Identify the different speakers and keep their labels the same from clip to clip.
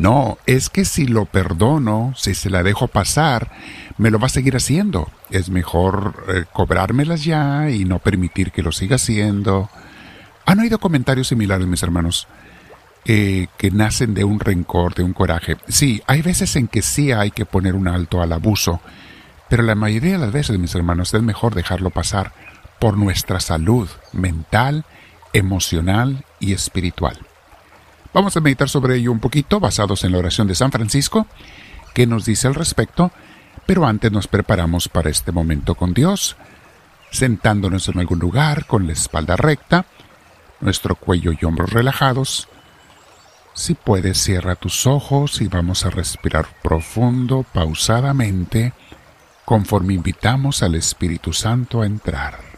Speaker 1: No, es que si lo perdono, si se la dejo pasar, me lo va a seguir haciendo. Es mejor eh, cobrármelas ya y no permitir que lo siga haciendo. ¿Han oído comentarios similares, mis hermanos? Eh, que nacen de un rencor, de un coraje. Sí, hay veces en que sí hay que poner un alto al abuso, pero la mayoría de las veces, mis hermanos, es mejor dejarlo pasar por nuestra salud mental, emocional y espiritual. Vamos a meditar sobre ello un poquito, basados en la oración de San Francisco, que nos dice al respecto, pero antes nos preparamos para este momento con Dios, sentándonos en algún lugar con la espalda recta, nuestro cuello y hombros relajados. Si puedes, cierra tus ojos y vamos a respirar profundo, pausadamente, conforme invitamos al Espíritu Santo a entrar.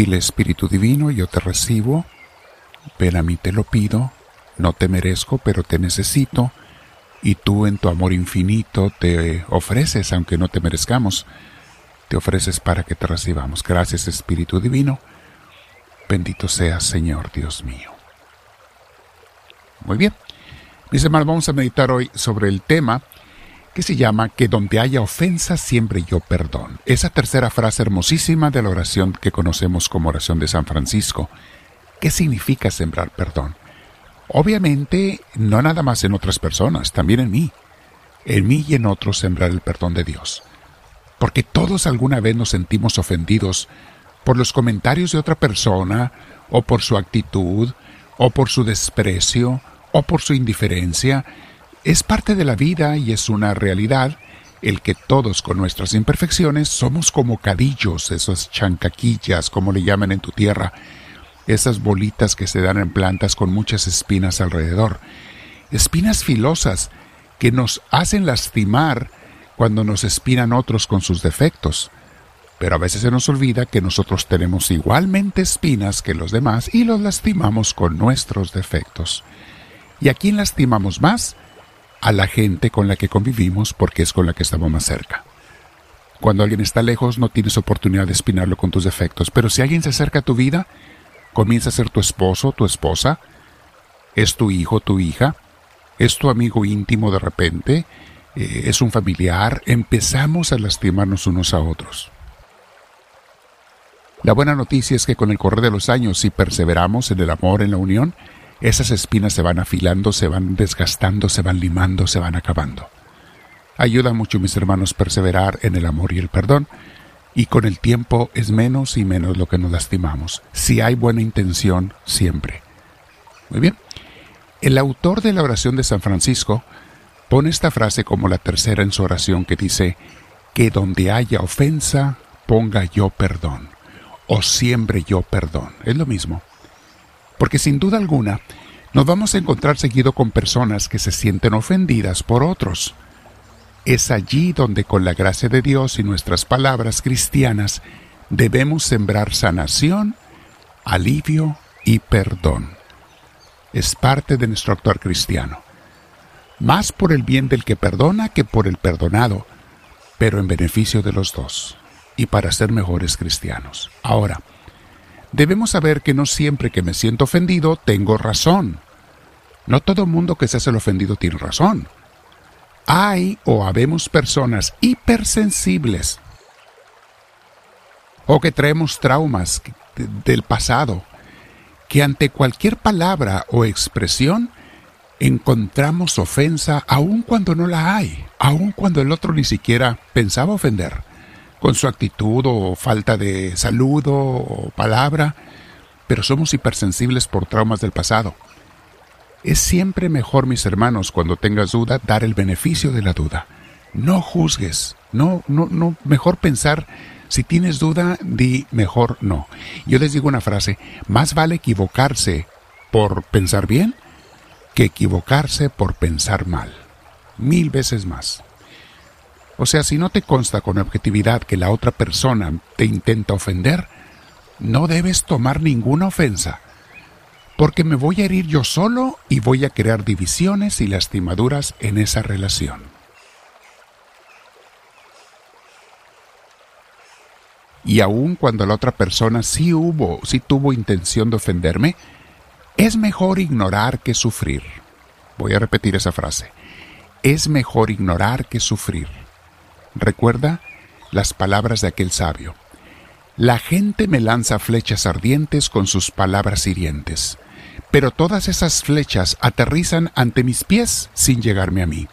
Speaker 1: Dile Espíritu Divino, yo te recibo, ven a mí te lo pido, no te merezco, pero te necesito, y tú en tu amor infinito te ofreces, aunque no te merezcamos, te ofreces para que te recibamos. Gracias Espíritu Divino, bendito seas Señor Dios mío. Muy bien, mis hermanos, vamos a meditar hoy sobre el tema que se llama Que donde haya ofensa siempre yo perdón. Esa tercera frase hermosísima de la oración que conocemos como oración de San Francisco. ¿Qué significa sembrar perdón? Obviamente, no nada más en otras personas, también en mí. En mí y en otros sembrar el perdón de Dios. Porque todos alguna vez nos sentimos ofendidos por los comentarios de otra persona, o por su actitud, o por su desprecio, o por su indiferencia, es parte de la vida y es una realidad el que todos con nuestras imperfecciones somos como cadillos, esas chancaquillas, como le llaman en tu tierra, esas bolitas que se dan en plantas con muchas espinas alrededor, espinas filosas que nos hacen lastimar cuando nos espinan otros con sus defectos. Pero a veces se nos olvida que nosotros tenemos igualmente espinas que los demás y los lastimamos con nuestros defectos. ¿Y a quién lastimamos más? A la gente con la que convivimos porque es con la que estamos más cerca. Cuando alguien está lejos no tienes oportunidad de espinarlo con tus defectos, pero si alguien se acerca a tu vida, comienza a ser tu esposo, tu esposa, es tu hijo, tu hija, es tu amigo íntimo de repente, eh, es un familiar, empezamos a lastimarnos unos a otros. La buena noticia es que con el correr de los años, si perseveramos en el amor, en la unión, esas espinas se van afilando, se van desgastando, se van limando, se van acabando. Ayuda mucho, mis hermanos, perseverar en el amor y el perdón, y con el tiempo es menos y menos lo que nos lastimamos, si hay buena intención siempre. Muy bien. El autor de la oración de San Francisco pone esta frase como la tercera en su oración que dice, que donde haya ofensa, ponga yo perdón, o siempre yo perdón. Es lo mismo. Porque sin duda alguna, nos vamos a encontrar seguido con personas que se sienten ofendidas por otros. Es allí donde con la gracia de Dios y nuestras palabras cristianas debemos sembrar sanación, alivio y perdón. Es parte de nuestro actuar cristiano. Más por el bien del que perdona que por el perdonado, pero en beneficio de los dos y para ser mejores cristianos. Ahora, debemos saber que no siempre que me siento ofendido tengo razón. No todo mundo que se hace el ofendido tiene razón. Hay o habemos personas hipersensibles o que traemos traumas del pasado, que ante cualquier palabra o expresión encontramos ofensa aun cuando no la hay, aun cuando el otro ni siquiera pensaba ofender con su actitud o falta de saludo o palabra, pero somos hipersensibles por traumas del pasado. Es siempre mejor, mis hermanos, cuando tengas duda, dar el beneficio de la duda. No juzgues, no, no, no, mejor pensar, si tienes duda, di mejor no. Yo les digo una frase, más vale equivocarse por pensar bien que equivocarse por pensar mal. Mil veces más. O sea, si no te consta con objetividad que la otra persona te intenta ofender, no debes tomar ninguna ofensa, porque me voy a herir yo solo y voy a crear divisiones y lastimaduras en esa relación. y aun cuando la otra persona sí hubo, sí tuvo intención de ofenderme, es mejor ignorar que sufrir. Voy a repetir esa frase. Es mejor ignorar que sufrir. Recuerda las palabras de aquel sabio. La gente me lanza flechas ardientes con sus palabras hirientes, pero todas esas flechas aterrizan ante mis pies sin llegarme a mí.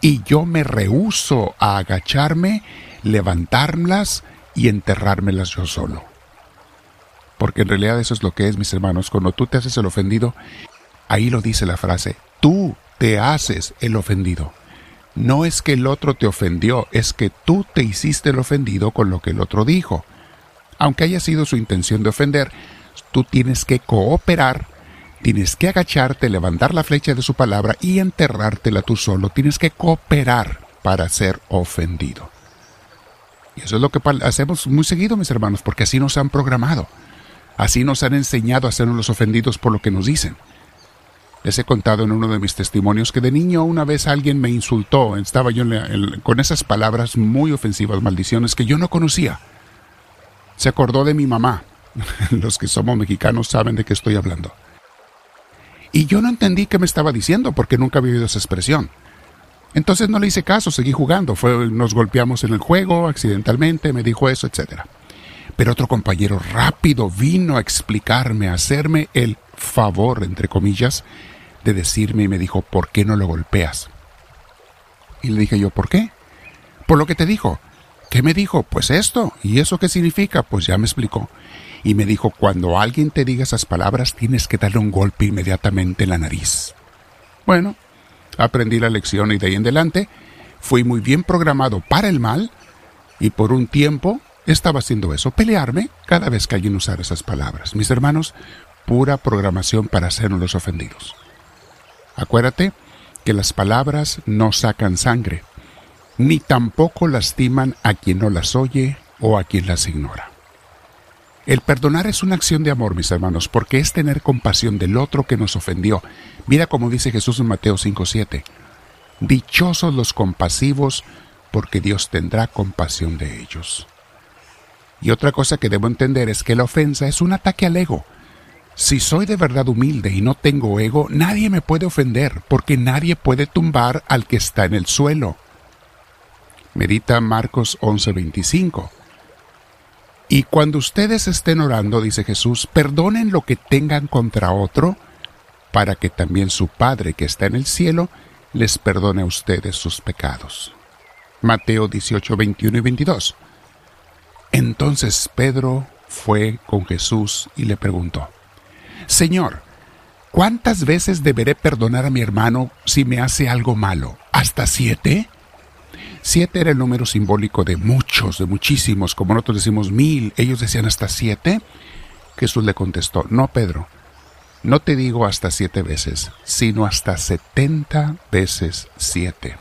Speaker 1: Y yo me rehúso a agacharme, levantarlas y enterrármelas yo solo. Porque en realidad eso es lo que es, mis hermanos. Cuando tú te haces el ofendido, ahí lo dice la frase, tú te haces el ofendido. No es que el otro te ofendió, es que tú te hiciste el ofendido con lo que el otro dijo aunque haya sido su intención de ofender, tú tienes que cooperar, tienes que agacharte, levantar la flecha de su palabra y enterrártela tú solo. Tienes que cooperar para ser ofendido. Y eso es lo que hacemos muy seguido, mis hermanos, porque así nos han programado. Así nos han enseñado a sernos los ofendidos por lo que nos dicen. Les he contado en uno de mis testimonios que de niño una vez alguien me insultó, estaba yo con esas palabras muy ofensivas, maldiciones que yo no conocía se acordó de mi mamá. Los que somos mexicanos saben de qué estoy hablando. Y yo no entendí qué me estaba diciendo porque nunca había oído esa expresión. Entonces no le hice caso, seguí jugando. Fue, nos golpeamos en el juego accidentalmente, me dijo eso, etc. Pero otro compañero rápido vino a explicarme, a hacerme el favor, entre comillas, de decirme y me dijo, ¿por qué no lo golpeas? Y le dije yo, ¿por qué? Por lo que te dijo, ¿Qué me dijo? Pues esto. ¿Y eso qué significa? Pues ya me explicó. Y me dijo, cuando alguien te diga esas palabras, tienes que darle un golpe inmediatamente en la nariz. Bueno, aprendí la lección y de ahí en adelante fui muy bien programado para el mal y por un tiempo estaba haciendo eso, pelearme cada vez que alguien usara esas palabras. Mis hermanos, pura programación para hacernos los ofendidos. Acuérdate que las palabras no sacan sangre, ni tampoco lastiman a quien no las oye o a quien las ignora. El perdonar es una acción de amor, mis hermanos, porque es tener compasión del otro que nos ofendió. Mira como dice Jesús en Mateo 5:7. Dichosos los compasivos, porque Dios tendrá compasión de ellos. Y otra cosa que debo entender es que la ofensa es un ataque al ego. Si soy de verdad humilde y no tengo ego, nadie me puede ofender, porque nadie puede tumbar al que está en el suelo. Medita Marcos 11:25. Y cuando ustedes estén orando, dice Jesús, perdonen lo que tengan contra otro, para que también su Padre que está en el cielo les perdone a ustedes sus pecados. Mateo 18, 21 y 22. Entonces Pedro fue con Jesús y le preguntó, Señor, ¿cuántas veces deberé perdonar a mi hermano si me hace algo malo? ¿Hasta siete? Siete era el número simbólico de muchos, de muchísimos, como nosotros decimos mil, ellos decían hasta siete. Jesús le contestó, no Pedro, no te digo hasta siete veces, sino hasta setenta veces siete.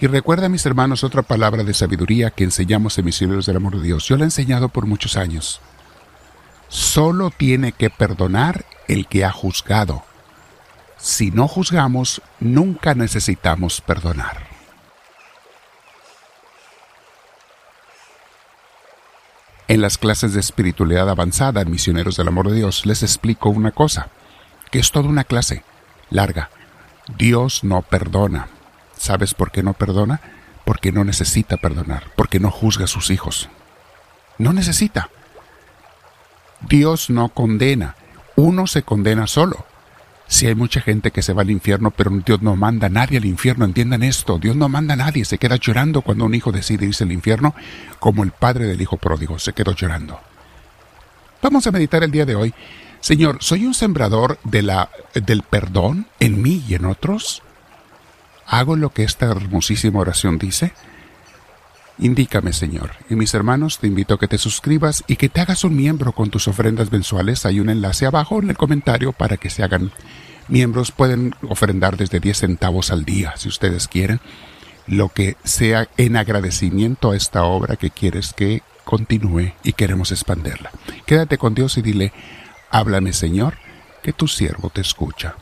Speaker 1: Y recuerda, mis hermanos, otra palabra de sabiduría que enseñamos en Misioneros del Amor de Dios. Yo la he enseñado por muchos años. Solo tiene que perdonar el que ha juzgado. Si no juzgamos, nunca necesitamos perdonar. En las clases de espiritualidad avanzada en Misioneros del Amor de Dios les explico una cosa, que es toda una clase larga. Dios no perdona. ¿Sabes por qué no perdona? Porque no necesita perdonar, porque no juzga a sus hijos. No necesita. Dios no condena. Uno se condena solo. Si hay mucha gente que se va al infierno, pero Dios no manda a nadie al infierno, entiendan esto, Dios no manda a nadie, se queda llorando cuando un hijo decide irse al infierno, como el padre del hijo pródigo, se quedó llorando. Vamos a meditar el día de hoy. Señor, ¿soy un sembrador de la, del perdón en mí y en otros? ¿Hago lo que esta hermosísima oración dice? Indícame, Señor. Y mis hermanos, te invito a que te suscribas y que te hagas un miembro con tus ofrendas mensuales. Hay un enlace abajo en el comentario para que se hagan miembros pueden ofrendar desde 10 centavos al día, si ustedes quieren, lo que sea en agradecimiento a esta obra que quieres que continúe y queremos expanderla. Quédate con Dios y dile, háblame Señor, que tu siervo te escucha.